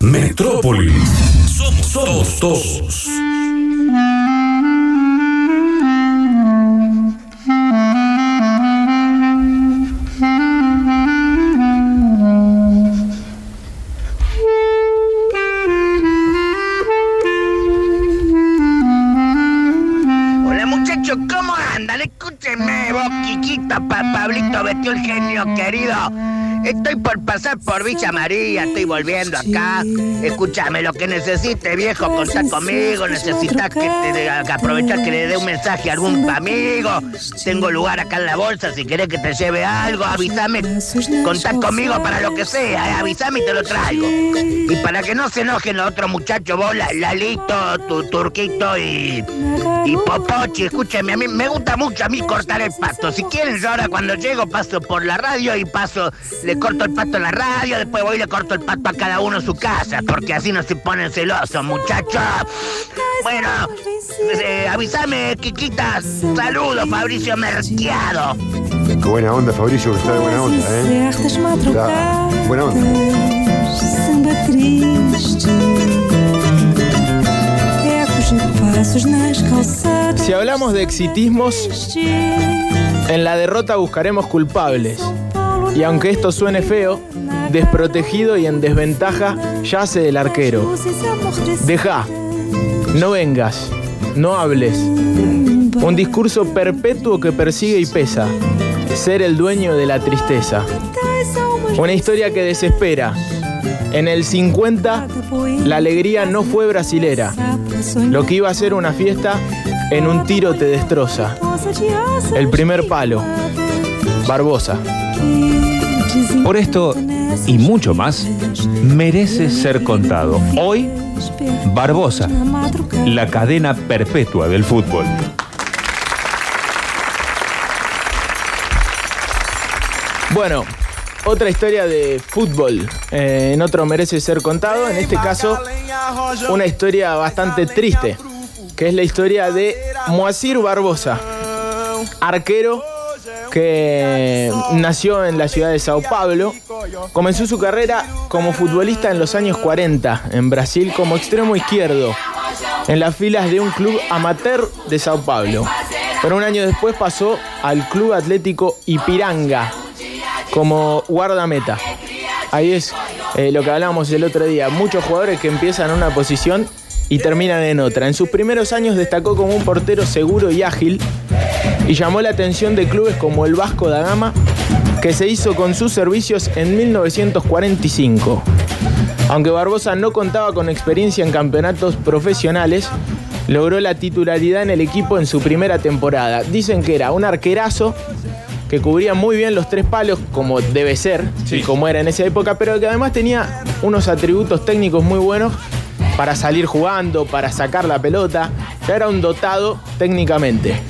Metrópolis. Somos, somos todos. Hola muchachos, ¿cómo andan? Escúchenme, vos, Kikito, pa Pablito, vestió el genio querido. Estoy pasar por Villa María, estoy volviendo acá. Escúchame, lo que necesite, viejo, contá conmigo. Necesitas que, te, que aprovechar que le dé un mensaje a algún amigo. Tengo lugar acá en la bolsa, si querés que te lleve algo, avísame. Contá conmigo para lo que sea, eh, avísame y te lo traigo. Y para que no se enojen los otros muchachos, vos, La- Lalito, tu Turquito y, y Popochi, escúchame, a mí me gusta mucho a mí cortar el pasto. Si quieren, yo ahora cuando llego paso por la radio y paso, le corto el pasto en la radio, después voy y le corto el pasto a cada uno en su casa, porque así no se ponen celosos, muchachos. Bueno, eh, avísame, Kikita. Saludos, Fabricio Merquiado. Qué buena onda, Fabricio, que está de buena onda, ¿eh? Está buena onda. Si hablamos de exitismos, en la derrota buscaremos culpables. Y aunque esto suene feo, desprotegido y en desventaja yace el arquero. Deja, no vengas, no hables. Un discurso perpetuo que persigue y pesa. Ser el dueño de la tristeza. Una historia que desespera. En el 50, la alegría no fue brasilera. Lo que iba a ser una fiesta, en un tiro te destroza. El primer palo. Barbosa. Por esto y mucho más, merece ser contado. Hoy, Barbosa, la cadena perpetua del fútbol. Bueno, otra historia de fútbol. eh, en otro merece ser contado. En este caso, una historia bastante triste. Que es la historia de Moacir Barbosa. Arquero que nació en la ciudad de Sao Paulo. Comenzó su carrera como futbolista en los años 40 en Brasil como extremo izquierdo en las filas de un club amateur de Sao Paulo. Pero un año después pasó al Club Atlético Ipiranga como guardameta. Ahí es eh, lo que hablábamos el otro día. Muchos jugadores que empiezan en una posición y terminan en otra. En sus primeros años destacó como un portero seguro y ágil y llamó la atención de clubes como el Vasco da Gama, que se hizo con sus servicios en 1945. Aunque Barbosa no contaba con experiencia en campeonatos profesionales, logró la titularidad en el equipo en su primera temporada. Dicen que era un arquerazo que cubría muy bien los tres palos, como debe ser, y como era en esa época, pero que además tenía unos atributos técnicos muy buenos para salir jugando, para sacar la pelota. Ya era un dotado técnicamente.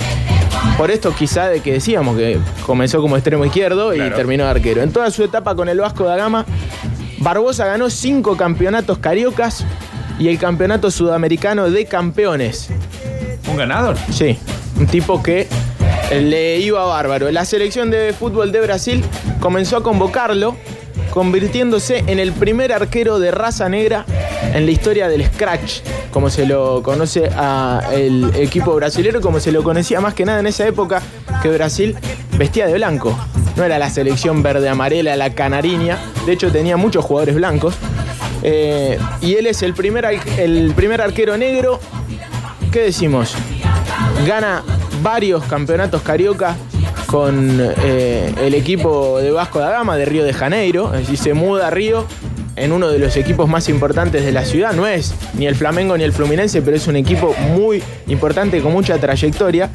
Por esto quizá de que decíamos que comenzó como extremo izquierdo y terminó de arquero. En toda su etapa con el Vasco da Gama, Barbosa ganó cinco campeonatos cariocas y el campeonato sudamericano de campeones. ¿Un ganador? Sí, un tipo que le iba bárbaro. La selección de fútbol de Brasil comenzó a convocarlo, convirtiéndose en el primer arquero de raza negra en la historia del scratch, como se lo conoce al equipo brasilero, como se lo conocía más que nada en esa época que Brasil vestía de blanco. No era la selección verde-amarela, la canariña. De hecho, tenía muchos jugadores blancos. Eh, y él es el primer, el primer arquero negro. ¿Qué decimos? Gana varios campeonatos carioca con eh, el equipo de Vasco da Gama de Río de Janeiro. Decir, se muda a Río en uno de los equipos más importantes de la ciudad. No es ni el Flamengo ni el Fluminense, pero es un equipo muy importante con mucha trayectoria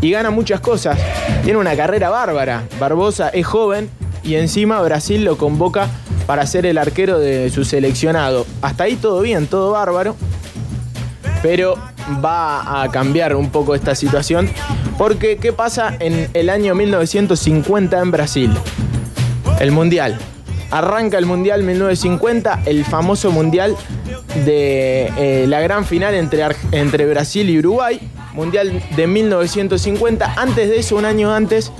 y gana muchas cosas. Tiene una carrera bárbara. Barbosa es joven y encima Brasil lo convoca para ser el arquero de su seleccionado. Hasta ahí todo bien, todo bárbaro. Pero va a cambiar un poco esta situación. Porque, ¿qué pasa en el año 1950 en Brasil? El Mundial. Arranca el Mundial 1950, el famoso Mundial de eh, la gran final entre, entre Brasil y Uruguay. Mundial de 1950. Antes de eso, un año antes,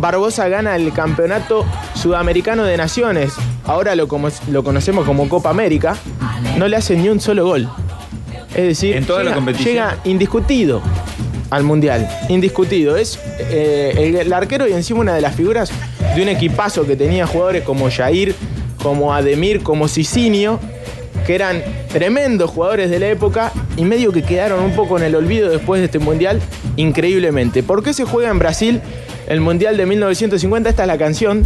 Barbosa gana el Campeonato Sudamericano de Naciones. Ahora lo, como- lo conocemos como Copa América. no le hace ni un solo gol. Es decir, En toda la competición. llega indiscutido al Mundial. Indiscutido. Es eh, el, el arquero y encima una de las figuras de un equipazo que tenía jugadores como Jair, como Ademir, como Cicinio, que eran tremendos jugadores de la época y medio que quedaron un poco en el olvido después de este Mundial, increíblemente. ¿Por qué se juega en Brasil el Mundial de 1950? Esta es la canción.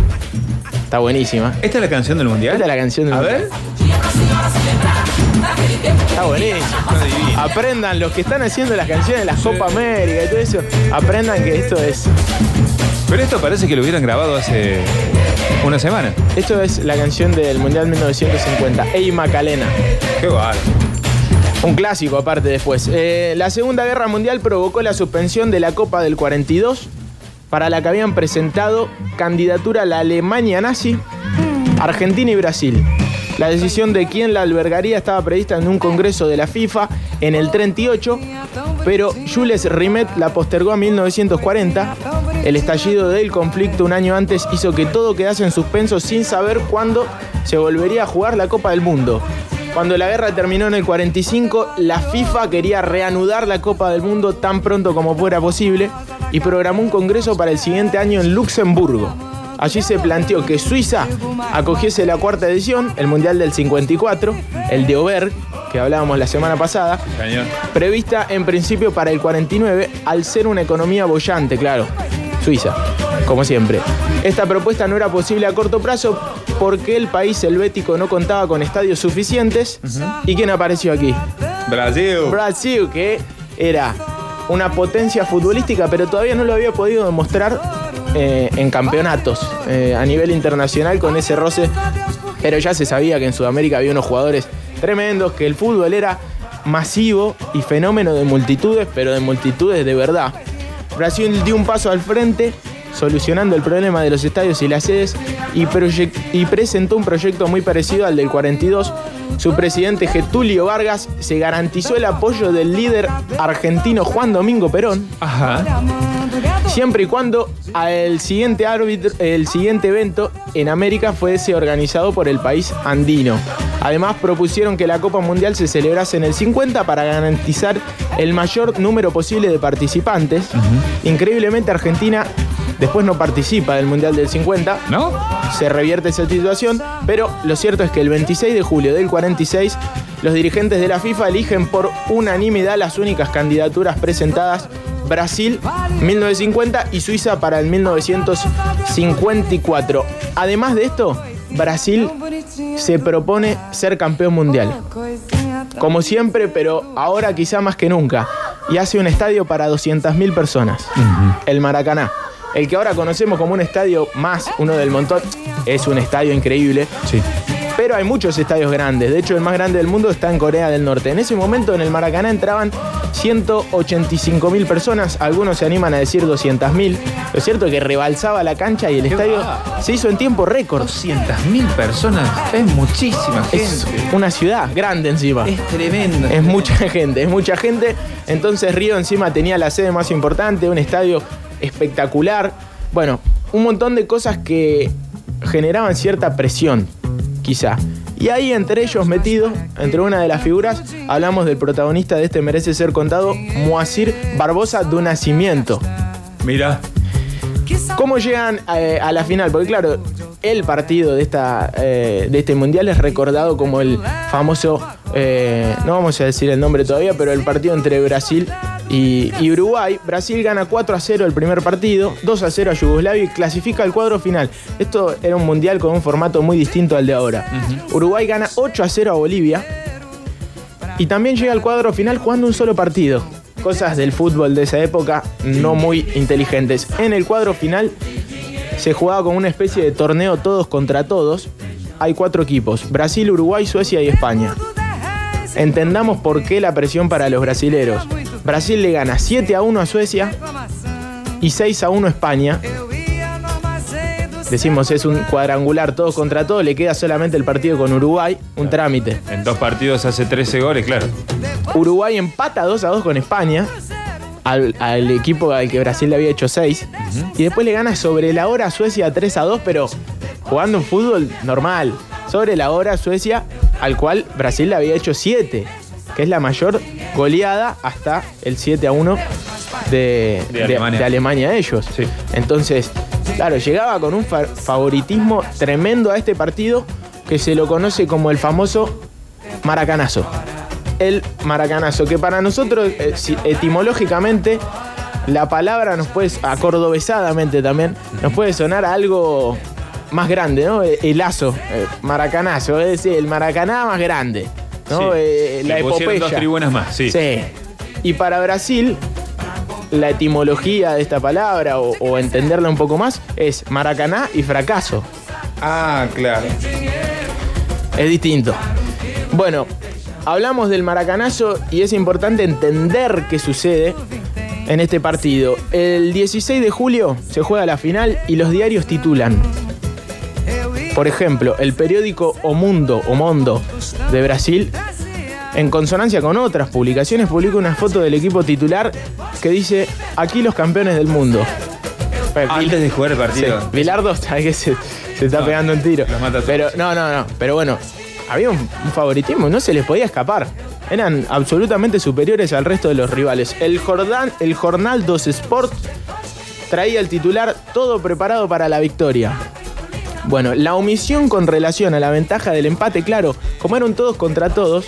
Está buenísima. ¿Esta es la canción del mundial? Esta es la canción del A Mundial. ver. Está buenísimo. Aprendan, los que están haciendo las canciones de la Copa América y todo eso, aprendan que esto es. Pero esto parece que lo hubieran grabado hace una semana. Esto es la canción del Mundial 1950, Ey Macalena. Qué bárbaro. Un clásico aparte después. Eh, la Segunda Guerra Mundial provocó la suspensión de la Copa del 42, para la que habían presentado candidatura la Alemania nazi, Argentina y Brasil. La decisión de quién la albergaría estaba prevista en un congreso de la FIFA en el 38, pero Jules Rimet la postergó a 1940. El estallido del conflicto un año antes hizo que todo quedase en suspenso sin saber cuándo se volvería a jugar la Copa del Mundo. Cuando la guerra terminó en el 45, la FIFA quería reanudar la Copa del Mundo tan pronto como fuera posible y programó un congreso para el siguiente año en Luxemburgo. Allí se planteó que Suiza acogiese la cuarta edición, el Mundial del 54, el de Oberg, que hablábamos la semana pasada, Señor. prevista en principio para el 49, al ser una economía bollante, claro, Suiza, como siempre. Esta propuesta no era posible a corto plazo porque el país helvético no contaba con estadios suficientes. ¿Y quién apareció aquí? Brasil. Brasil, que era una potencia futbolística, pero todavía no lo había podido demostrar eh, en campeonatos eh, a nivel internacional con ese roce. Pero ya se sabía que en Sudamérica había unos jugadores tremendos, que el fútbol era masivo y fenómeno de multitudes, pero de multitudes de verdad. Brasil dio un paso al frente, solucionando el problema de los estadios y las sedes, y, y presentó un proyecto muy parecido al del 42. Su presidente Getulio Vargas se garantizó el apoyo del líder argentino Juan Domingo Perón, Ajá. Siempre y cuando el siguiente árbitro, el siguiente evento en América fuese organizado por el país andino. Además propusieron que la Copa Mundial se celebrase en el 50 para garantizar el mayor número posible de participantes. Increíblemente Argentina después no participa del Mundial del 50 ¿No? se revierte esa situación, pero lo cierto es que el 26 de julio del 46 los dirigentes de la FIFA eligen por unanimidad las únicas candidaturas presentadas, Brasil 1950 y Suiza para el 1954. Además de esto, Brasil se propone ser campeón mundial. Como siempre, pero ahora quizá más que nunca. Y hace un estadio para 200.000 personas. El Maracaná. El que ahora conocemos como un estadio más, uno del montón. Es un estadio increíble. Sí. Pero hay muchos estadios grandes. De hecho, el más grande del mundo está en Corea del Norte. En ese momento, en el Maracaná entraban 185.000 personas. Algunos se animan a decir 200.000. Lo cierto es que rebalsaba la cancha y el estadio va? se hizo en tiempo récord. 200.000 personas. Es muchísima Es gente. una ciudad grande encima. Es tremendo. Es mucha gente, es mucha gente. Entonces Río encima tenía la sede más importante, un estadio espectacular. Bueno, un montón de cosas que generaban cierta presión, quizá. Y ahí entre ellos metidos, entre una de las figuras, hablamos del protagonista de este Merece Ser Contado, Moacir Barbosa de Nacimiento. Mira. ¿Cómo llegan eh, a la final? Porque claro, el partido de, esta, eh, de este mundial es recordado como el famoso, eh, no vamos a decir el nombre todavía, pero el partido entre Brasil y, y Uruguay. Brasil gana 4 a 0 el primer partido, 2 a 0 a Yugoslavia y clasifica al cuadro final. Esto era un mundial con un formato muy distinto al de ahora. Uruguay gana 8 a 0 a Bolivia y también llega al cuadro final jugando un solo partido. Cosas del fútbol de esa época no muy inteligentes. En el cuadro final se jugaba con una especie de torneo todos contra todos. Hay cuatro equipos, Brasil, Uruguay, Suecia y España. Entendamos por qué la presión para los brasileros. Brasil le gana 7 a 1 a Suecia y 6 a 1 a España. Decimos es un cuadrangular todos contra todos, le queda solamente el partido con Uruguay, un trámite. En dos partidos hace 13 goles, claro. Uruguay empata 2 a 2 con España, al, al equipo al que Brasil le había hecho 6. Y después le gana sobre la hora a Suecia 3 a 2, pero jugando un fútbol normal. Sobre la hora Suecia al cual Brasil le había hecho 7, que es la mayor goleada hasta el 7 a 1 de, De Alemania. de Alemania ellos. Sí. Entonces, claro, llegaba con un fa- favoritismo tremendo a este partido que se lo conoce como el famoso maracanazo. El maracanazo, que para nosotros, eh, etimológicamente, la palabra nos puede, acordobesadamente también, nos puede sonar a algo más grande, ¿no? El, lazo, maracanazo, es decir, el maracaná más grande, ¿no? Sí. Eh, la epopeya. dos tribunas más, sí. Sí. Y para Brasil, la etimología de esta palabra, o, o entenderla un poco más, es maracaná y fracaso. Ah, claro. Es distinto. Bueno, hablamos del maracanazo y es importante entender qué sucede en este partido. El 16 de julio se juega la final y los diarios titulan. Por ejemplo, el periódico O Mundo, O Mondo de Brasil, en consonancia con otras publicaciones, publica una foto del equipo titular que dice, aquí los campeones del mundo. Antes de jugar el Sí, partido. Bilardo está que se, se está No, pegando un tiro. los mata a todos. Pero no, no, no. Pero bueno, había un, un favoritismo, no se les podía escapar. Eran absolutamente superiores al resto de los rivales. El, Jordan, el Jornal dos Sport traía el titular todo preparado para la victoria. Bueno, la omisión con relación a la ventaja del empate, claro, como eran todos contra todos,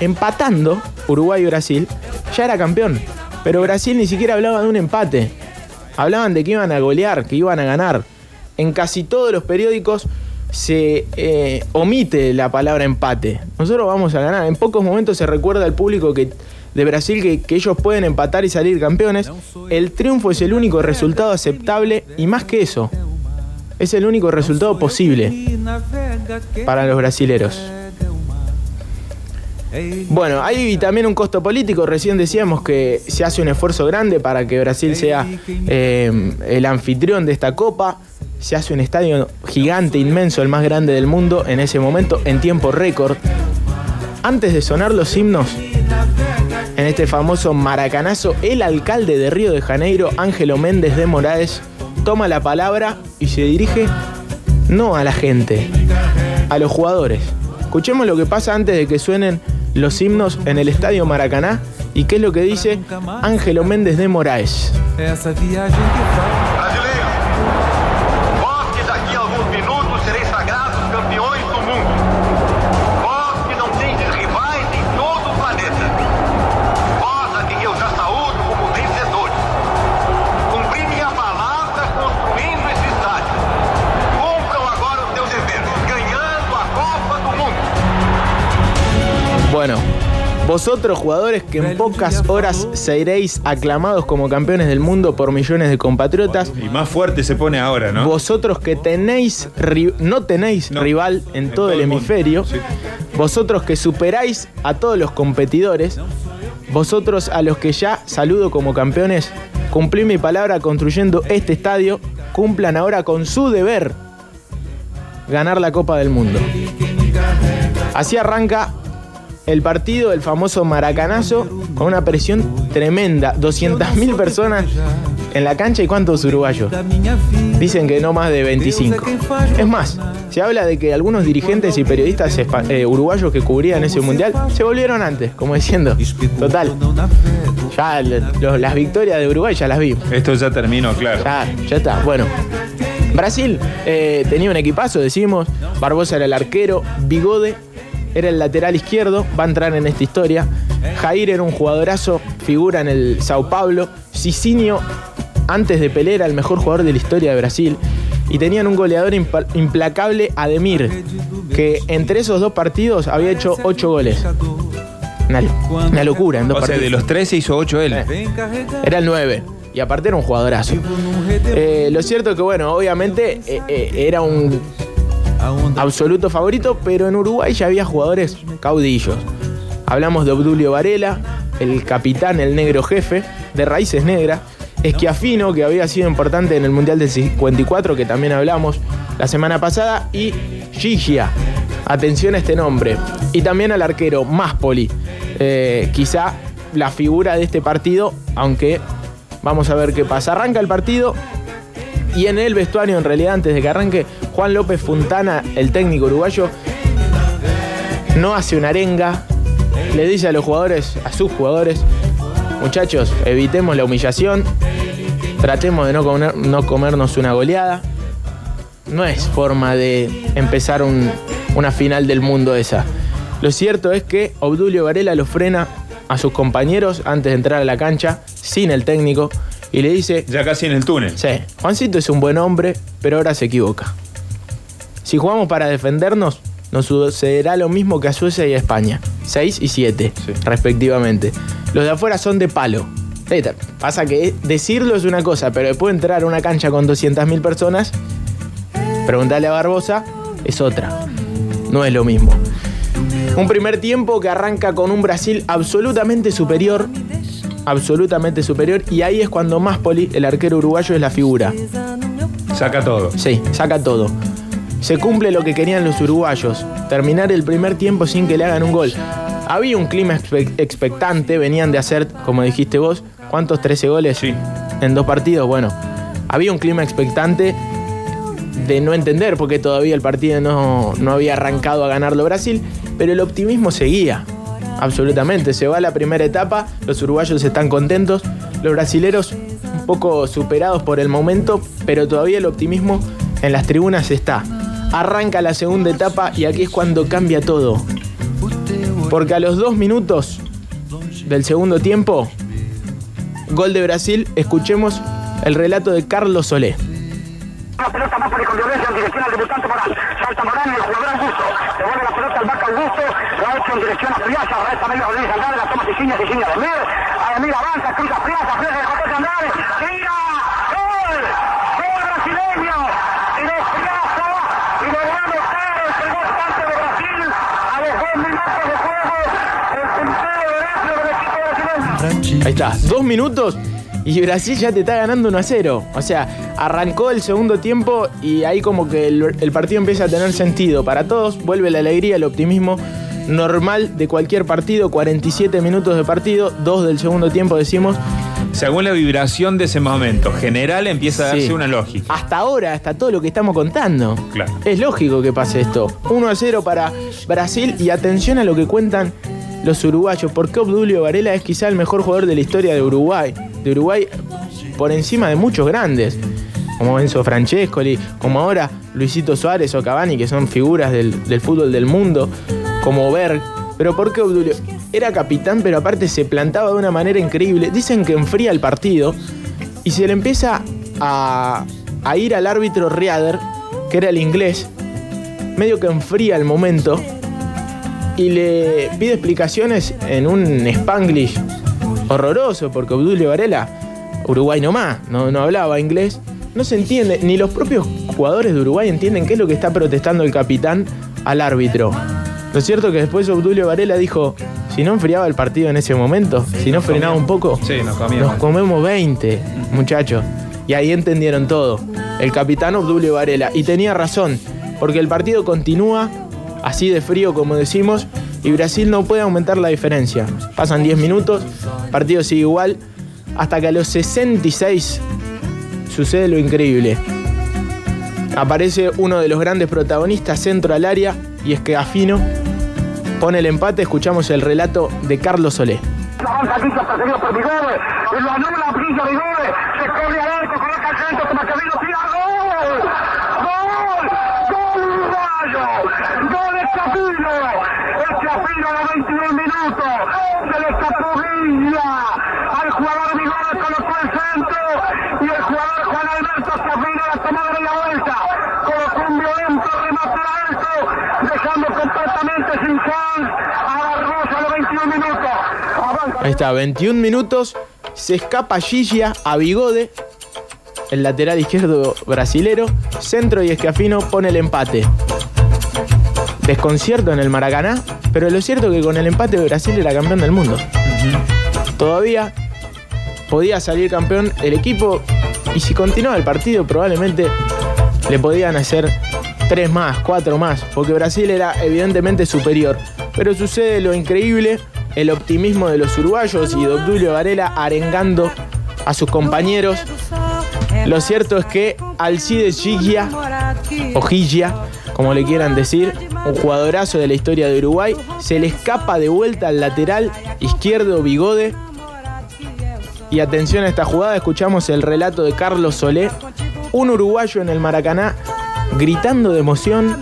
empatando Uruguay y Brasil, ya era campeón. Pero Brasil ni siquiera hablaba de un empate. Hablaban de que iban a golear, que iban a ganar. En casi todos los periódicos se eh, omite la palabra empate. Nosotros vamos a ganar. En pocos momentos se recuerda al público que, de Brasil que, que ellos pueden empatar y salir campeones. El triunfo es el único resultado aceptable y más que eso, es el único resultado posible para los brasileros. Bueno, hay también un costo político. Recién decíamos que se hace un esfuerzo grande para que Brasil sea eh, el anfitrión de esta copa. Se hace un estadio gigante, inmenso, el más grande del mundo en ese momento, en tiempo récord. Antes de sonar los himnos, en este famoso maracanazo, el alcalde de Río de Janeiro, Ángelo Méndez de Moraes, toma la palabra y se dirige no a la gente, a los jugadores. Escuchemos lo que pasa antes de que suenen los himnos en el Estadio Maracaná y qué es lo que dice Ángelo Méndez de Moraes. Vosotros jugadores que en pocas horas seréis aclamados como campeones del mundo por millones de compatriotas, Y más fuerte se pone ahora, ¿no? Vosotros que tenéis ri- no tenéis No. rival en, En todo, todo el hemisferio, Sí. vosotros que superáis a todos los competidores, vosotros a los que ya saludo como campeones, cumplí mi palabra construyendo este estadio, cumplan ahora con su deber ganar la Copa del Mundo. Así arranca el partido, el famoso maracanazo, con una presión tremenda, 200.000 personas en la cancha y cuántos uruguayos. Dicen que no más de 25. Es más, se habla de que algunos dirigentes y periodistas eh, uruguayos que cubrían ese mundial se volvieron antes, como diciendo, total, ya las victorias de Uruguay ya las vimos. Esto ya terminó, claro. Ya, ya está. Bueno, Brasil eh, tenía un equipazo, decimos. Barbosa era el arquero, Bigode era el lateral izquierdo, va a entrar en esta historia. Jair era un jugadorazo, figura en el Sao Paulo. Cicinho, antes de Pelé, era el mejor jugador de la historia de Brasil. Y tenían un goleador implacable, Ademir, que entre esos dos partidos había hecho ocho goles. Una, una locura en dos O sea, partidos. de los 13 hizo 8 él. Eh. Era el 9. Y aparte era un jugadorazo. Eh, lo cierto es que, bueno, obviamente eh, eh, era un absoluto favorito, pero en Uruguay ya había jugadores caudillos. Hablamos de Obdulio Varela, el capitán, el negro jefe, de raíces negras. Esquiafino, que había sido importante en el Mundial del 54, que también hablamos la semana pasada. Y Gigia. Atención a este nombre. Y también al arquero Máspoli. Eh, quizá la figura de este partido, aunque vamos a ver qué pasa. Arranca el partido, y en el vestuario, en realidad, antes de que arranque, Juan López Fontana, el técnico uruguayo, no hace una arenga, le dice a los jugadores, a sus jugadores, muchachos, evitemos la humillación, tratemos de no, comer- no comernos una goleada. No es forma de empezar un- una final del mundo esa. Lo cierto es que Obdulio Varela lo frena a sus compañeros antes de entrar a la cancha, sin el técnico, y le dice, Ya casi en el túnel. Sí, Juancito es un buen hombre, pero ahora se equivoca. Si jugamos para defendernos, nos sucederá lo mismo que a Suecia y a España. 6 y 7, Sí. respectivamente. Los de afuera son de palo. Pasa que decirlo es una cosa, pero después entrar a una cancha con 200.000 personas, preguntarle a Barbosa, es otra. No es lo mismo. Un primer tiempo que arranca con un Brasil absolutamente superior. Absolutamente superior. Y ahí es cuando más Poli, el arquero uruguayo, es la figura. Saca todo. Sí, saca todo. Se cumple lo que querían los uruguayos, terminar el primer tiempo sin que le hagan un gol. Había un clima expe- expectante, venían de hacer, como dijiste vos, ¿cuántos? ¿13 goles? Sí. En dos partidos, bueno. Había un clima expectante de no entender por qué todavía el partido no, no había arrancado a ganarlo Brasil, pero el optimismo seguía. Absolutamente, se va la primera etapa, los uruguayos están contentos, los brasileros un poco superados por el momento, pero todavía el optimismo en las tribunas está. Arranca la segunda etapa y aquí es cuando cambia todo. Porque a los dos minutos del segundo tiempo, gol de Brasil, escuchemos el relato de Carlos Solé. Salta el jugador Augusto. Devuelve la pelota al Vaca Augusto. Lo ha hecho en dirección a Friaza. Resta medio Rodríguez. La toma Siciña, Siciña de Mir. Ademir avanza, cruza Friaza. Friaza de José Andrade. Tira. ¡Gol! ¡Gol brasileño! Y de Friaza. Y va a meter el representante de Brasil. A los dos minutos de juego. El puntero derecho del equipo brasileño. Ahí está, dos minutos y Brasil ya te está ganando 1 a 0. O sea, arrancó el segundo tiempo y ahí como que el, el partido empieza a tener sentido para todos. Vuelve la alegría, el optimismo normal de cualquier partido. 47 minutos de partido, dos del segundo tiempo decimos. Según la vibración de ese momento general, empieza a darse Sí. una lógica. Hasta ahora, hasta todo lo que estamos contando. Claro. Es lógico que pase esto. 1 a 0 para Brasil y atención a lo que cuentan los uruguayos. Porque Obdulio Varela es quizá el mejor jugador de la historia de Uruguay. De Uruguay por encima de muchos grandes. Como Enzo Francescoli, como ahora Luisito Suárez o Cavani, que son figuras del, del fútbol del mundo. Como Berg. Pero ¿por qué Obdulio? Era capitán, pero aparte se plantaba de una manera increíble. Dicen que enfría el partido y se le empieza a, a ir al árbitro Riader, que era el inglés, medio que enfría el momento y le pide explicaciones en un spanglish horroroso, porque Obdulio Varela, Uruguay nomás, no, no hablaba inglés, no se entiende, ni los propios jugadores de Uruguay entienden qué es lo que está protestando el capitán al árbitro. Lo cierto que después Obdulio Varela dijo, si no enfriaba el partido en ese momento, si no frenaba un poco, Sí, nos nos comemos 20, muchachos. Y ahí entendieron todo. El capitán Obdulio Varela. Y tenía razón, porque el partido continúa así de frío como decimos, y Brasil no puede aumentar la diferencia. Pasan 10 minutos, partido sigue igual, hasta que a los 66 sucede lo increíble. Aparece uno de los grandes protagonistas, centro al área, y es que Afino pone el empate. Escuchamos el relato de Carlos Solé. Avanza Villa perseguido por Vigore. Y lo anula Villa Vigore. Se corre al arco, coloca al centro. Toma camino, tira. ¡Gol! ¡Gol! ¡Gol uruguayo! ¡Gol Escapino! Escapino a los 21 minutos. Se le escapó Villa. Al jugador Vigore colocó el centro. Y el jugador Juan Alberto Escapino la tomó de la vuelta. Colocó un violento remate alto. Dejando completamente sin chance a Barroso a los 21 minutos. Avanza. Ahí está, 21 minutos. Se escapa Gigia a Bigode, el lateral izquierdo brasilero. Centro y Escafino pone el empate. Desconcierto en el Maracaná, pero lo cierto es que con el empate Brasil era campeón del mundo. Todavía podía salir campeón el equipo y si continuaba el partido probablemente le podían hacer tres más, cuatro más, porque Brasil era evidentemente superior. Pero sucede lo increíble, el optimismo de los uruguayos y de Obdulio Varela arengando a sus compañeros. Lo cierto es que Alcides Gigia, o Gigia, como le quieran decir, un jugadorazo de la historia de Uruguay, se le escapa de vuelta al lateral izquierdo Bigode. Y atención a esta jugada, escuchamos el relato de Carlos Solé, un uruguayo en el Maracaná, gritando de emoción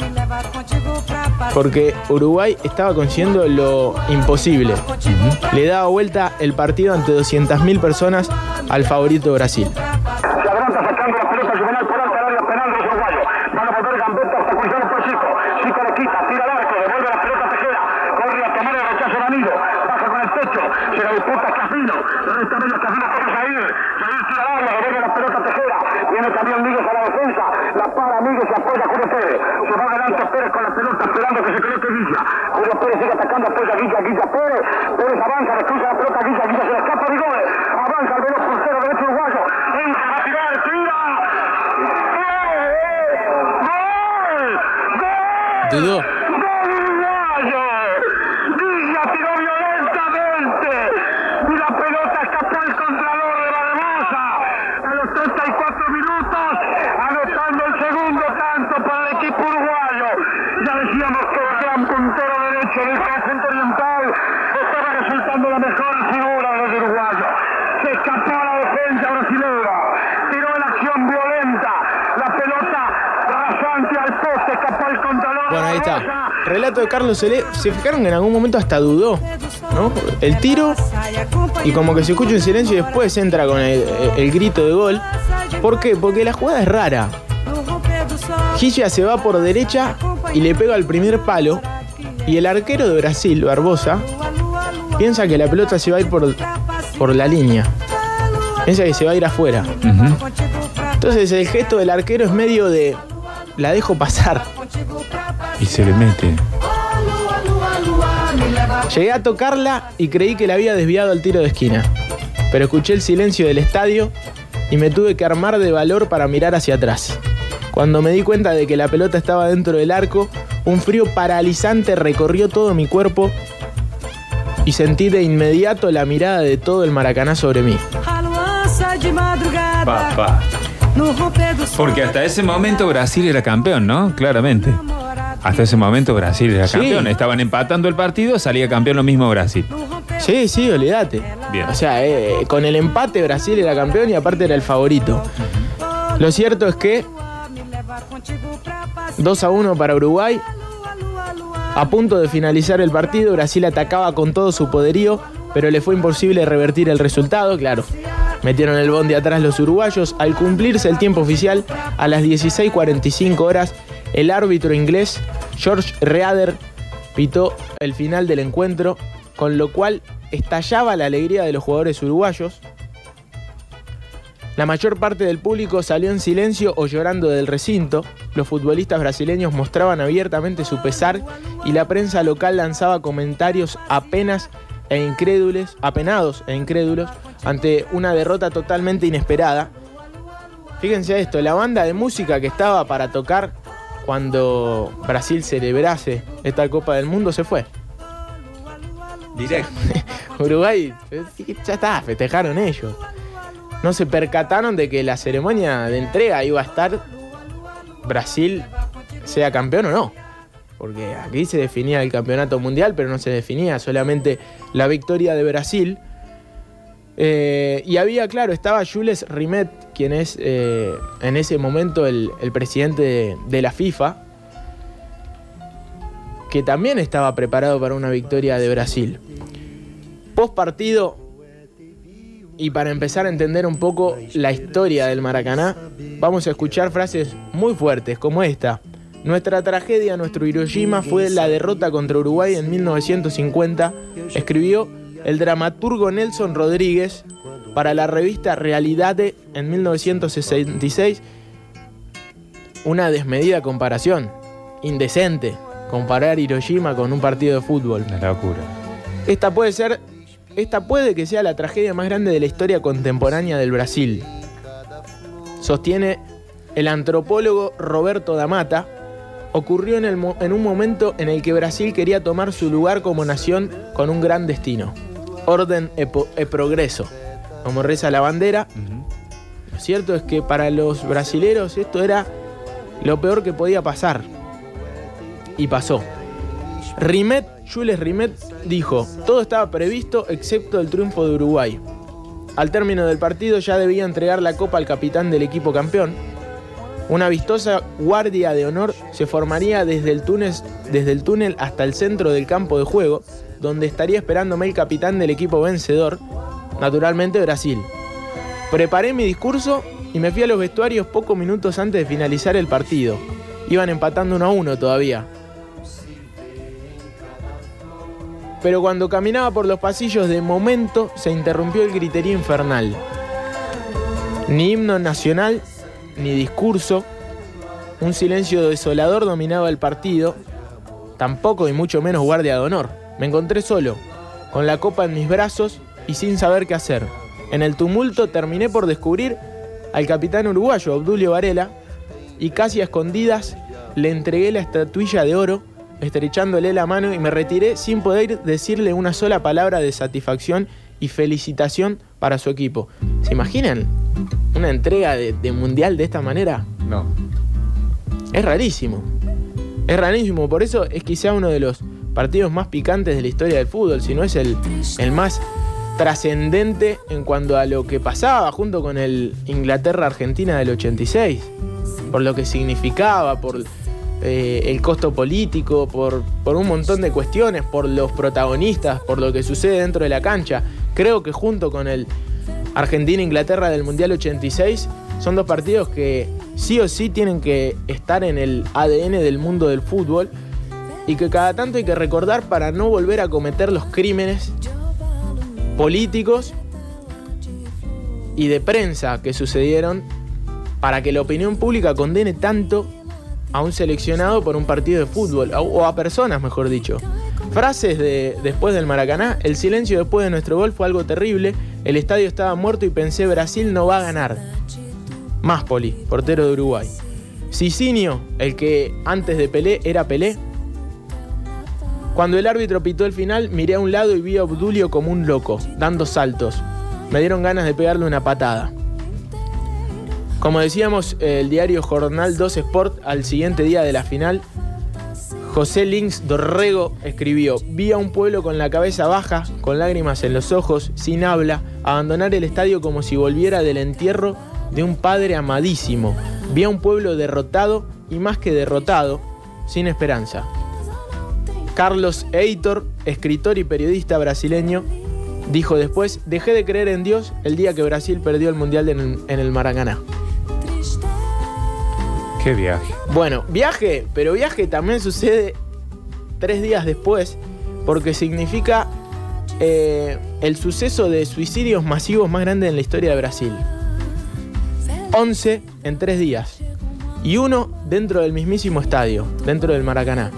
porque Uruguay estaba consiguiendo lo imposible. Le daba vuelta el partido ante 200.000 personas al favorito Brasil. Se adelanta sacando la pelota juvenal por alta área penal de los uruguayos. Van a volver Gambetta hasta cruzar por Chico. Chico le quita, tira al arco, devuelve la pelota a Tejera. Corre a tomar el rechazo Danilo. Baja con el pecho. Se la disputa Casino. Pero esta vez Casino para Jair. Jair tira al área, devuelve la pelota a Tejera. Viene también Míguez a la defensa. La para Míguez y apoya a Julio Pérez. Se va adelante Pérez con la pelota esperando que se coloque Villa. Julio Pérez sigue atacando, apoya a Guilla, Guilla Pérez. Pérez avanza, le cruza la pelota a Guilla, Guilla se le escapa de gol. Avanza el veloz portero derecho uruguayo. Entra a tirar, tira. ¡Gol! ¡Gol! Dudó. ¡Gol uruguayo! Villa tiró violentamente y la pelota escapó al contralor de la Hermosa a los 34 minutos, anotando el segundo tanto para el equipo uruguayo. Ya decíamos que el gran puntero derecho del conjunto oriental estaba resultando la mejor figura de los uruguayos. Se escapó a la defensa brasileña, tiró en acción violenta, la pelota rasante al poste, escapó al contralor. de Bueno, la ahí está. Hermosa. Relato de Carlos Solé. Se fijaron que en algún momento hasta dudó, ¿no? El tiro y como que se escucha en silencio y después entra con el, el grito de gol. ¿Por qué? Porque la jugada es rara. Gilla se va por derecha y le pega al primer palo. Y el arquero de Brasil, Barbosa, piensa que la pelota se va a ir por, por la línea. Piensa que se va a ir afuera. Entonces el gesto del arquero es medio de la dejo pasar. Y se le mete. Llegué a tocarla y creí que la había desviado al tiro de esquina. Pero escuché el silencio del estadio y me tuve que armar de valor para mirar hacia atrás. Cuando me di cuenta de que la pelota estaba dentro del arco, un frío paralizante recorrió todo mi cuerpo y sentí de inmediato la mirada de todo el Maracaná sobre mí. Papá. Porque hasta ese momento Brasil era campeón, ¿no? Claramente. Hasta ese momento Brasil era Sí. campeón. Estaban empatando el partido, salía campeón lo mismo Brasil. Sí, sí, olvídate. Bien. O sea, eh, con el empate Brasil era campeón y aparte era el favorito. Lo cierto es que 2 a 1 para Uruguay. A punto de finalizar el partido, Brasil atacaba con todo su poderío, pero le fue imposible revertir el resultado, claro. Metieron el bondi atrás los uruguayos. Al cumplirse el tiempo oficial, a las 16.45 horas, el árbitro inglés George Reader pitó el final del encuentro, con lo cual estallaba la alegría de los jugadores uruguayos. La mayor parte del público salió en silencio o llorando del recinto. Los futbolistas brasileños mostraban abiertamente su pesar y la prensa local lanzaba comentarios apenas e incrédulos, apenados e incrédulos ante una derrota totalmente inesperada. Fíjense esto, la banda de música que estaba para tocar cuando Brasil celebrase esta Copa del Mundo se fue. Directo. Uruguay, eh, ya está, festejaron ellos. No se percataron de que la ceremonia de entrega iba a estar Brasil sea campeón o no. Porque aquí se definía el campeonato mundial, pero no se definía solamente la victoria de Brasil. Eh, y había, claro, estaba Jules Rimet, quien es eh, en ese momento el, presidente de, de la FIFA, que también estaba preparado para una victoria de Brasil. Post partido, y para empezar a entender un poco la historia del Maracaná, vamos a escuchar frases muy fuertes como esta. Nuestra tragedia, nuestro Hiroshima fue la derrota contra Uruguay en 1950, escribió el dramaturgo Nelson Rodríguez para la revista Realidade en 1966. Una desmedida comparación, indecente, comparar Hiroshima con un partido de fútbol. Una locura. Esta puede ser, esta puede que sea la tragedia más grande de la historia contemporánea del Brasil. Sostiene el antropólogo Roberto D'Amata. Ocurrió en, el en un momento en el que Brasil quería tomar su lugar como nación con un gran destino. Orden e, e progreso. Como reza la bandera. Lo cierto es que para los brasileros esto era lo peor que podía pasar. y pasó. Rimet, Jules Rimet, dijo, todo estaba previsto excepto el triunfo de Uruguay. Al término del partido ya debía entregar la copa al capitán del equipo campeón. Una vistosa guardia de honor se formaría desde el, túnel, desde el túnel hasta el centro del campo de juego, donde estaría esperándome el capitán del equipo vencedor, naturalmente Brasil. Preparé mi discurso y me fui a los vestuarios pocos minutos antes de finalizar el partido. Iban empatando uno a uno todavía. Pero cuando caminaba por los pasillos de momento se interrumpió el griterío infernal. Ni himno nacional, ni discurso. Un silencio desolador dominaba el partido. Tampoco y mucho menos guardia de honor. Me encontré solo, con la copa en mis brazos y sin saber qué hacer. En el tumulto terminé por descubrir al capitán uruguayo Obdulio Varela y casi a escondidas le entregué la estatuilla de oro, estrechándole la mano y me retiré sin poder decirle una sola palabra de satisfacción y felicitación para su equipo. ¿Se imaginan una entrega de, de mundial de esta manera? No. Es rarísimo. Es rarísimo, por eso es quizá uno de los partidos más picantes de la historia del fútbol, si no es el, el más trascendente en cuanto a lo que pasaba junto con el Inglaterra-Argentina del 86, por lo que significaba, por eh, el costo político, por, por un montón de cuestiones, por los protagonistas, por lo que sucede dentro de la cancha. Creo que junto con el Argentina-Inglaterra del Mundial 86 son dos partidos que sí o sí tienen que estar en el ADN del mundo del fútbol y que cada tanto hay que recordar para no volver a cometer los crímenes políticos y de prensa que sucedieron para que la opinión pública condene tanto a un seleccionado por un partido de fútbol, o a personas, mejor dicho. Frases de después del Maracaná, el silencio después de nuestro gol fue algo terrible, el estadio estaba muerto y pensé Brasil no va a ganar. Máspoli, portero de Uruguay. Cicinio, el que antes de Pelé era Pelé. Cuando el árbitro pitó el final, miré a un lado y vi a Obdulio como un loco, dando saltos. Me dieron ganas de pegarle una patada. Como decíamos, el diario Jornal 2 Sport al siguiente día de la final, José Links Dorrego escribió, vi a un pueblo con la cabeza baja, con lágrimas en los ojos, sin habla, abandonar el estadio como si volviera del entierro de un padre amadísimo. Vi a un pueblo derrotado y más que derrotado, sin esperanza. Carlos Eitor, escritor y periodista brasileño, dijo después, dejé de creer en Dios el día que Brasil perdió el Mundial en, en el Maracaná. Qué viaje. Bueno, viaje, pero viaje también sucede tres días después, porque significa eh, el suceso de suicidios masivos más grande en la historia de Brasil. 11 en tres días. Y uno dentro del mismísimo estadio, dentro del Maracaná.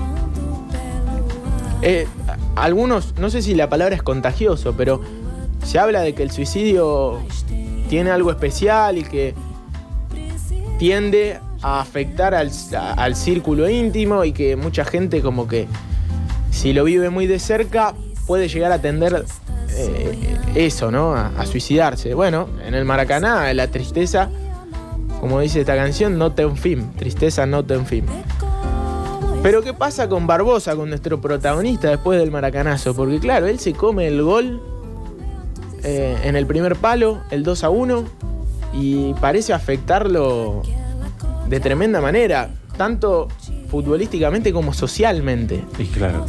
Eh, algunos, no sé si la palabra es contagioso, pero se habla de que el suicidio tiene algo especial y que tiende a afectar al, al círculo íntimo y que mucha gente como que si lo vive muy de cerca puede llegar a tender eh, eso, ¿no? A, a suicidarse. Bueno, en el Maracaná la tristeza, como dice esta canción, no ten fin. Tristeza no ten fin. Pero ¿qué pasa con Barbosa, con nuestro protagonista después del maracanazo? Porque claro, él se come el gol eh, en el primer palo, el 2 a 1, y parece afectarlo de tremenda manera, tanto futbolísticamente como socialmente. Y claro.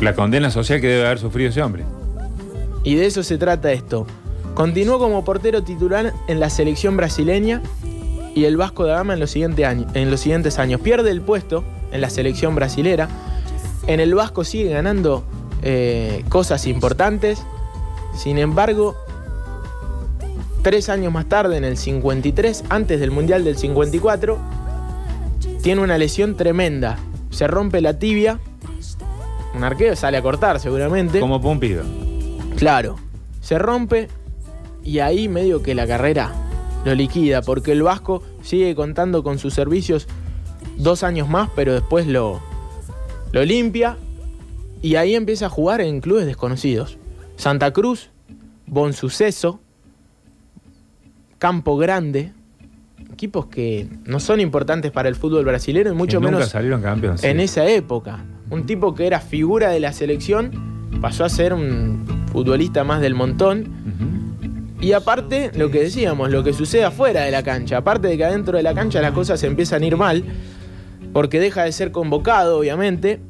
La condena social que debe haber sufrido ese hombre. Y de eso se trata esto. Continuó como portero titular en la selección brasileña y el Vasco da Gama en los, siguiente año- en los siguientes años. Pierde el puesto en la selección brasilera. En el Vasco sigue ganando eh, cosas importantes. Sin embargo, tres años más tarde, en el 53, antes del Mundial del 54, tiene una lesión tremenda. Se rompe la tibia. Un arquero sale a cortar seguramente. Como Pumpido. Claro, se rompe y ahí medio que la carrera lo liquida, porque el Vasco sigue contando con sus servicios dos años más, pero después lo, lo limpia y ahí empieza a jugar en clubes desconocidos. Santa Cruz, Bonsuceso, Campo Grande, equipos que no son importantes para el fútbol brasileño y mucho nunca menos salieron campeones. sí. en esa época. Un tipo que era figura de la selección pasó a ser un futbolista más del montón. Y aparte, lo que decíamos, lo que sucede afuera de la cancha. Aparte de que adentro de la cancha las cosas empiezan a ir mal, porque deja de ser convocado, obviamente,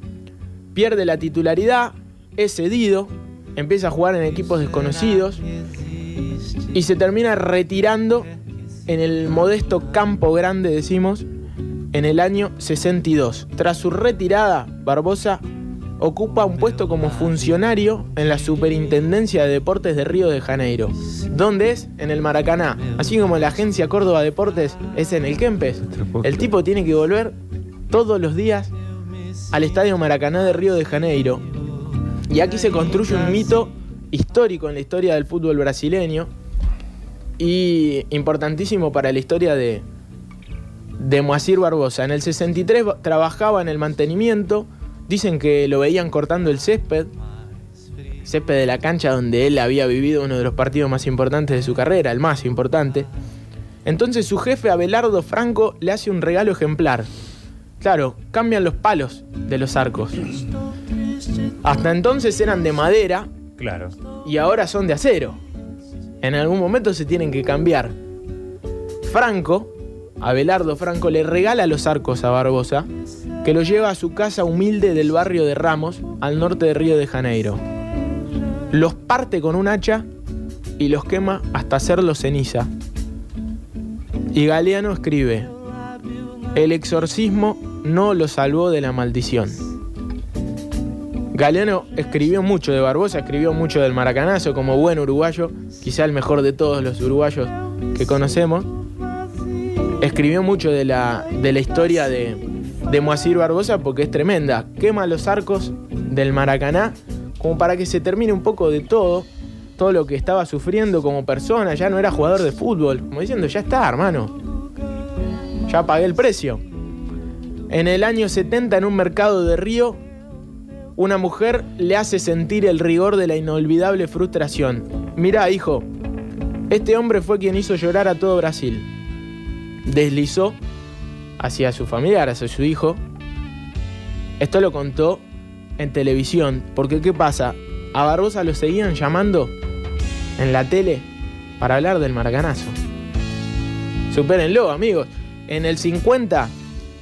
pierde la titularidad, es cedido, empieza a jugar en equipos desconocidos y se termina retirando en el modesto Campo Grande, decimos, en el año 62. Tras su retirada, Barbosa ocupa un puesto como funcionario en la Superintendencia de Deportes de Río de Janeiro. ¿Dónde es? En el Maracaná. Así como la agencia Córdoba Deportes es en el Kempes. El tipo tiene que volver todos los días al Estadio Maracaná de Río de Janeiro. Y aquí se construye un mito histórico en la historia del fútbol brasileño y importantísimo para la historia de, de Moacir Barbosa. En el 63 ba- trabajaba en el mantenimiento, dicen que lo veían cortando el césped, césped de la cancha donde él había vivido uno de los partidos más importantes de su carrera, el más importante. Entonces su jefe Abelardo Franco le hace un regalo ejemplar. Claro, cambian los palos de los arcos. Hasta entonces eran de madera Claro. y ahora son de acero. En algún momento se tienen que cambiar. Franco, Abelardo Franco, le regala los arcos a Barbosa, que los lleva a su casa humilde del barrio de Ramos, al norte de Río de Janeiro. Los parte con un hacha y los quema hasta hacerlos ceniza. Y Galeano escribe, el exorcismo no lo salvó de la maldición. Galeano escribió mucho de Barbosa, escribió mucho del Maracanazo como buen uruguayo, quizá el mejor de todos los uruguayos que conocemos. Escribió mucho de la, de la historia de, de Moacir Barbosa porque es tremenda. Quema los arcos del Maracaná como para que se termine un poco de todo, todo lo que estaba sufriendo como persona. Ya no era jugador de fútbol, como diciendo, ya está, hermano. Ya pagué el precio. En el año 70, en un mercado de Río, una mujer le hace sentir el rigor de la inolvidable frustración. Mirá, hijo, este hombre fue quien hizo llorar a todo Brasil. Deslizó hacia su familiar, hacia su hijo. Esto lo contó en televisión, porque ¿qué pasa? A Barbosa lo seguían llamando en la tele para hablar del maracanazo. Supérenlo, amigos. En el 50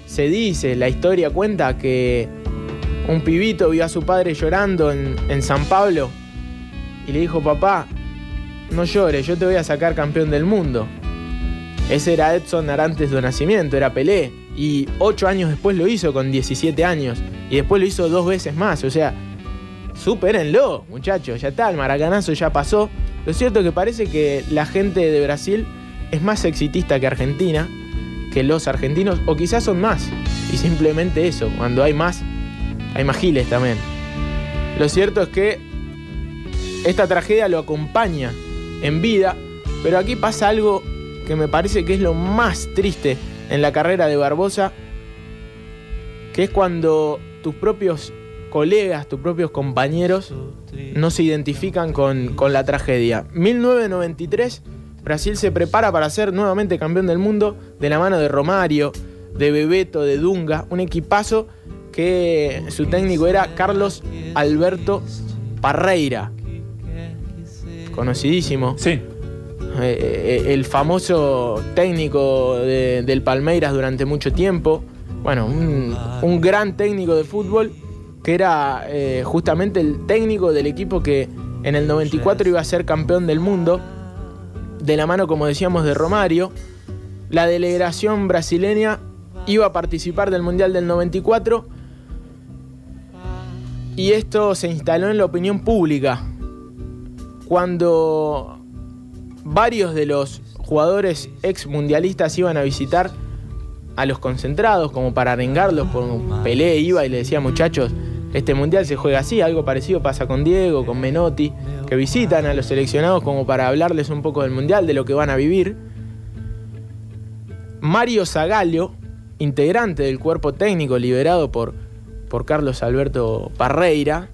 se dice, la historia cuenta que un pibito vio a su padre llorando en, en San Pablo y le dijo, papá, no llores, yo te voy a sacar campeón del mundo. Ese era Edson Arantes de nacimiento, era Pelé. Y ocho años después lo hizo con 17 años. Y después lo hizo dos veces más. O sea, supérenlo, muchachos. Ya está, el maracanazo ya pasó. Lo cierto es que parece que la gente de Brasil es más exitista que Argentina, que los argentinos, o quizás son más. Y simplemente eso, cuando hay más, hay más giles también. Lo cierto es que esta tragedia lo acompaña en vida, pero aquí pasa algo que me parece que es lo más triste en la carrera de Barbosa, que es cuando tus propios colegas, tus propios compañeros no se identifican con, con la tragedia. 1993, Brasil se prepara para ser nuevamente campeón del mundo de la mano de Romario, de Bebeto, de Dunga, un equipazo que su técnico era Carlos Alberto Parreira, conocidísimo. Sí. Eh, el famoso técnico de- del Palmeiras durante mucho tiempo. Bueno, un, un gran técnico de fútbol que era eh, justamente el técnico del equipo que en el 94 iba a ser campeón del mundo, de la mano, como decíamos, de Romario. La delegación brasileña iba a participar del Mundial del 94 y esto se instaló en la opinión pública. Cuando varios de los jugadores ex mundialistas iban a visitar a los concentrados como para arengarlos, como Pelé iba y le decía muchachos, este mundial se juega así, algo parecido pasa con Diego, con Menotti, que visitan a los seleccionados como para hablarles un poco del mundial, de lo que van a vivir. Mario Zagallo, integrante del cuerpo técnico liberado por, por Carlos Alberto Parreira,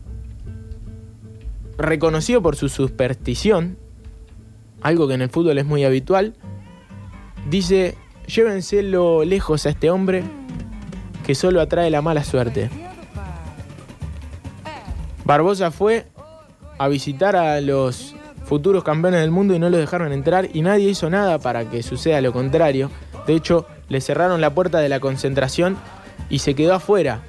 reconocido por su superstición, algo que en el fútbol es muy habitual, dice, llévenselo lejos a este hombre que solo atrae la mala suerte. Barbosa fue a visitar a los futuros campeones del mundo y no los dejaron entrar y nadie hizo nada para que suceda lo contrario. De hecho, le cerraron la puerta de la concentración y se quedó afuera.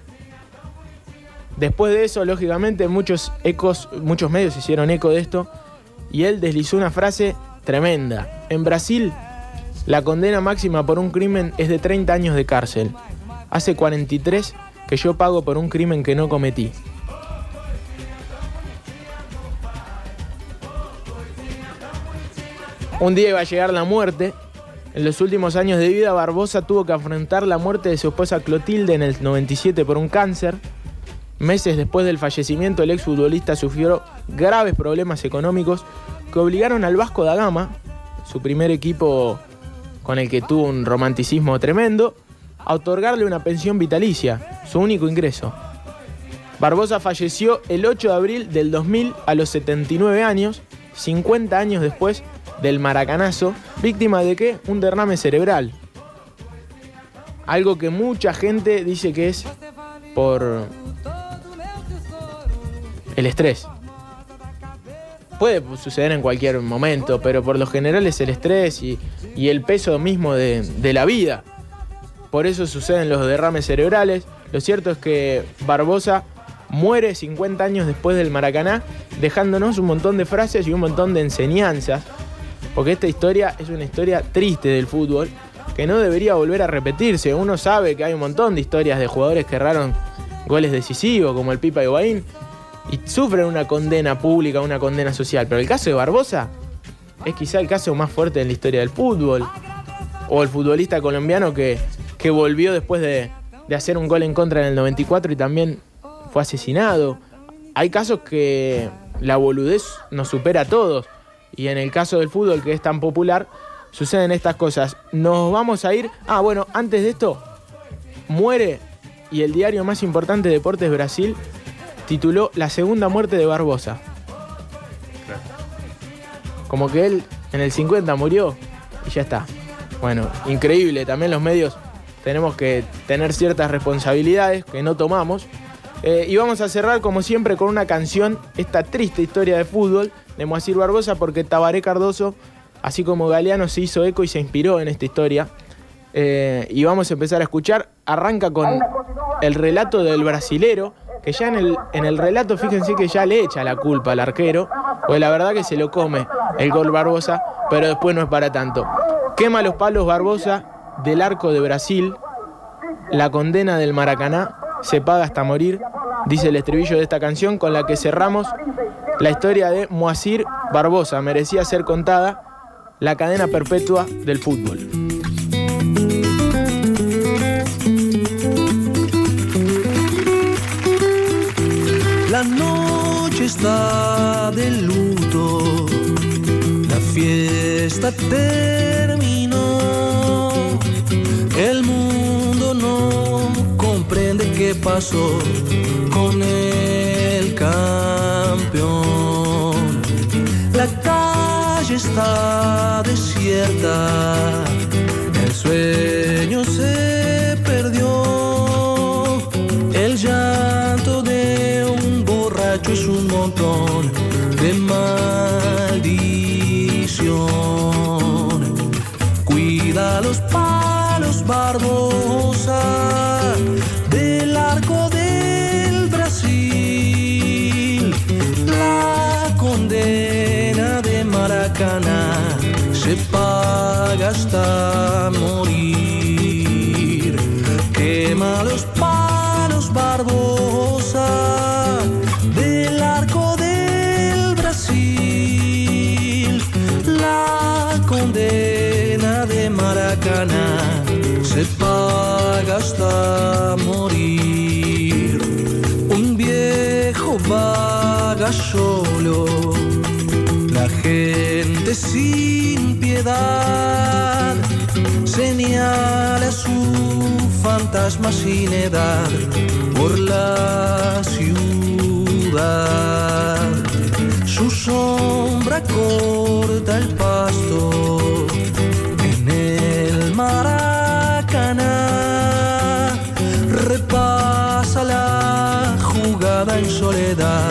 Después de eso, lógicamente, muchos ecos, muchos medios hicieron eco de esto y él deslizó una frase tremenda. En Brasil, la condena máxima por un crimen es de 30 años de cárcel. Hace 43 que yo pago por un crimen que no cometí. Un día iba a llegar la muerte. En los últimos años de vida, Barbosa tuvo que afrontar la muerte de su esposa Clotilde en el 97 por un cáncer. Meses después del fallecimiento, el exfutbolista sufrió graves problemas económicos que obligaron al Vasco da Gama, su primer equipo con el que tuvo un romanticismo tremendo, a otorgarle una pensión vitalicia, su único ingreso. Barbosa falleció el 8 de abril del 2000 a los 79 años, 50 años después del maracanazo, víctima de qué? Un derrame cerebral. Algo que mucha gente dice que es por el estrés. Puede suceder en cualquier momento, pero por lo general es el estrés y, el peso mismo de, de la vida. Por eso suceden los derrames cerebrales. Lo cierto es que Barbosa muere 50 años después del Maracaná, dejándonos un montón de frases y un montón de enseñanzas. Porque esta historia es una historia triste del fútbol que no debería volver a repetirse. Uno sabe que hay un montón de historias de jugadores que erraron goles decisivos, como el Pipa Higuaín, y sufren una condena pública, una condena social. Pero el caso de Barbosa es quizá el caso más fuerte en la historia del fútbol. O el futbolista colombiano que, que volvió después de, de hacer un gol en contra en el 94 y también fue asesinado. Hay casos que la boludez nos supera a todos. Y en el caso del fútbol, que es tan popular, suceden estas cosas. Nos vamos a ir. Ah, bueno, antes de esto, muere y el diario más importante de Deportes Brasil tituló La segunda muerte de Barbosa. Como que él en el 50 murió y ya está. Bueno, increíble. También los medios tenemos que tener ciertas responsabilidades que no tomamos. Eh, y vamos a cerrar como siempre con una canción, esta triste historia de fútbol de Moacir Barbosa, porque Tabaré Cardoso, así como Galeano, se hizo eco y se inspiró en esta historia. Eh, y vamos a empezar a escuchar. Arranca con el relato del brasilero, que ya en el, en el relato, fíjense que ya le echa la culpa al arquero, pues la verdad que se lo come el gol Barbosa, pero después no es para tanto. Quema los palos Barbosa del arco de Brasil, la condena del Maracaná se paga hasta morir, dice el estribillo de esta canción con la que cerramos la historia de Moacir Barbosa. Merecía ser contada la cadena perpetua del fútbol. Está de luto, la fiesta terminó, el mundo no comprende qué pasó con el campeón. La calle está desierta, el sueño se montón de maldición. Cuida los palos, Barbosa, del arco del Brasil. La condena de Maracaná se paga hasta morir. solo, la gente sin piedad señala su fantasma sin edad por la ciudad. Su sombra corta el pasto en el Maracaná, repasa la jugada en soledad.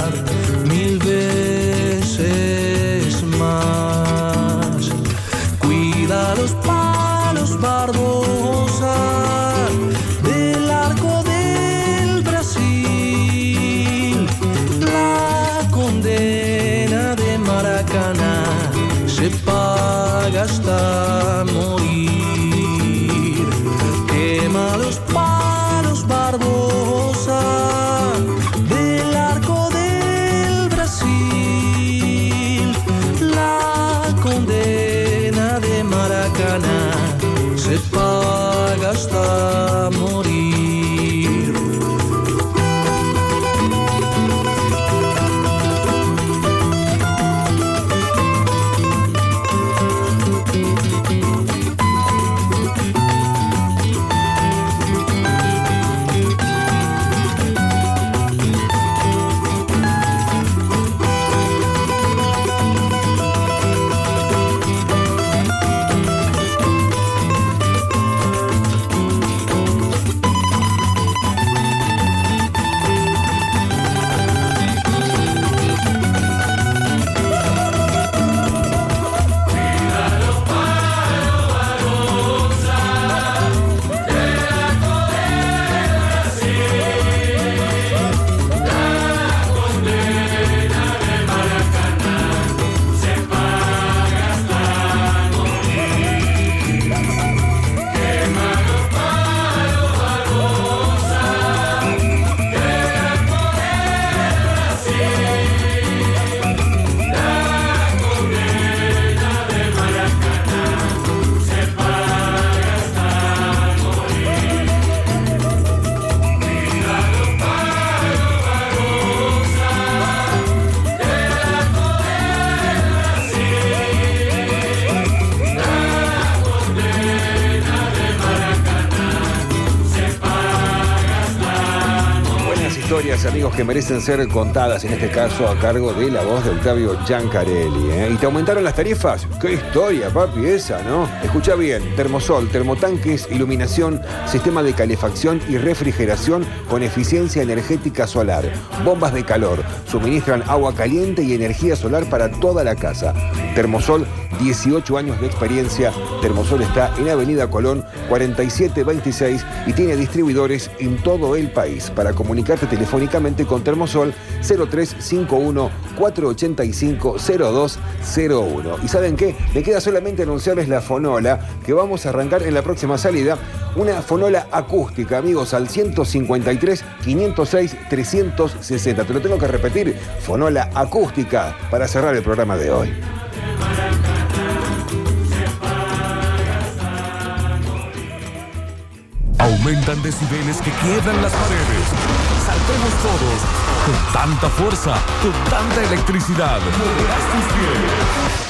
Hasta morir. Amigos, que merecen ser contadas, en este caso a cargo de la voz de Octavio Giancarelli. ¿eh? ¿Y te aumentaron las tarifas? ¡Qué historia, papi, esa, ¿no? Escucha bien, termosol, termotanques, iluminación, sistema de calefacción y refrigeración con eficiencia energética solar, bombas de calor, suministran agua caliente y energía solar para toda la casa. Termosol 18 años de experiencia. Termosol está en Avenida Colón 4726 y tiene distribuidores en todo el país. Para comunicarte telefónicamente con Termosol 0351 485 0201. ¿Y saben qué? Me queda solamente anunciarles la fonola que vamos a arrancar en la próxima salida. Una fonola acústica, amigos, al 153 506 360. Te lo tengo que repetir. Fonola acústica para cerrar el programa de hoy. Aumentan decibeles que quiebran las paredes. Saltemos todos con tanta fuerza, con tanta electricidad. Moverás tus pies.